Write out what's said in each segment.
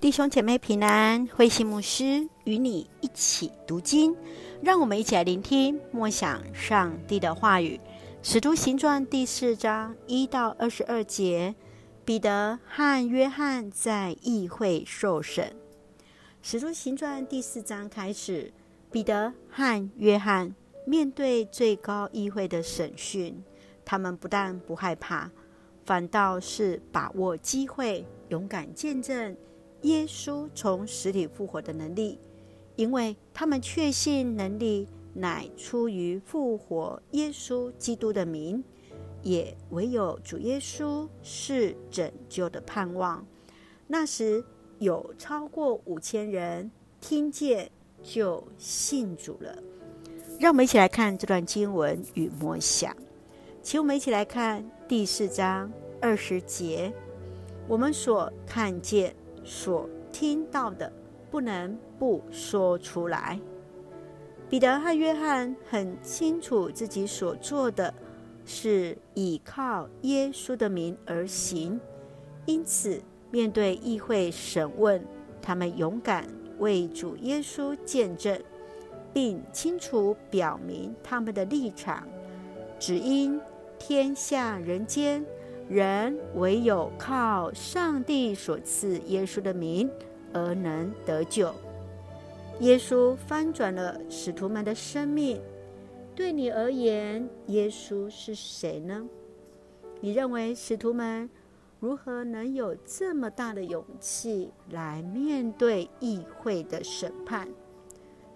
弟兄姐妹平安，慧馨牧师与你一起读经，让我们一起来聆听默想上帝的话语。使徒行传第四章一到二十二节，彼得和约翰在议会受审。使徒行传第四章开始，彼得和约翰面对最高议会的审讯，他们不但不害怕，反倒是把握机会，勇敢见证。耶稣从死里复活的能力，因为他们确信能力乃出于复活耶稣基督的名，也唯有主耶稣是拯救的盼望。那时有超过五千人听见就信主了。让我们一起来看这段经文与默想，请我们一起来看第四章二十节，我们所看见。所听到的不能不说出来。彼得和约翰很清楚自己所做的是依靠耶稣的名而行，因此面对议会审问，他们勇敢为主耶稣见证，并清楚表明他们的立场，只因天下人间。人唯有靠上帝所赐耶稣的名而能得救。耶稣翻转了使徒们的生命。对你而言，耶稣是谁呢？你认为使徒们如何能有这么大的勇气来面对议会的审判？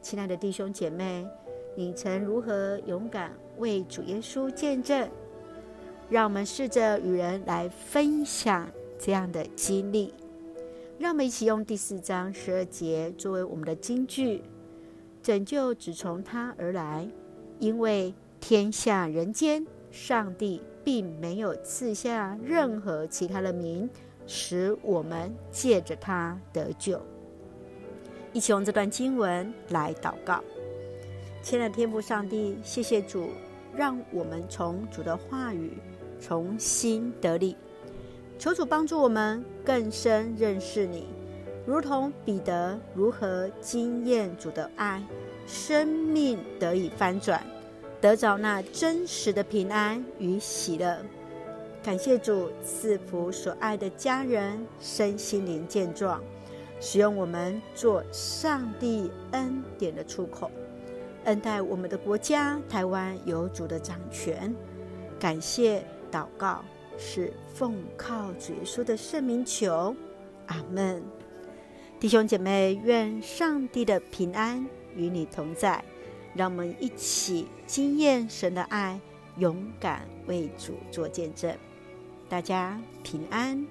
亲爱的弟兄姐妹，你曾如何勇敢为主耶稣见证？让我们试着与人来分享这样的经历。让我们一起用第四章十二节作为我们的金句：拯救只从他而来，因为天下人间，上帝并没有赐下任何其他的名，使我们借着他得救。一起用这段经文来祷告。亲爱的天父上帝，谢谢主，让我们从主的话语。重新得力，求主帮助我们更深认识你，如同彼得如何经验主的爱，生命得以翻转，得着那真实的平安与喜乐。感谢主赐福所爱的家人身心灵健壮，使用我们做上帝恩典的出口，恩待我们的国家台湾有主的掌权。感谢。祷告是奉靠主耶稣的圣名求，阿门。弟兄姐妹，愿上帝的平安与你同在。让我们一起经验神的爱，勇敢为主做见证。大家平安。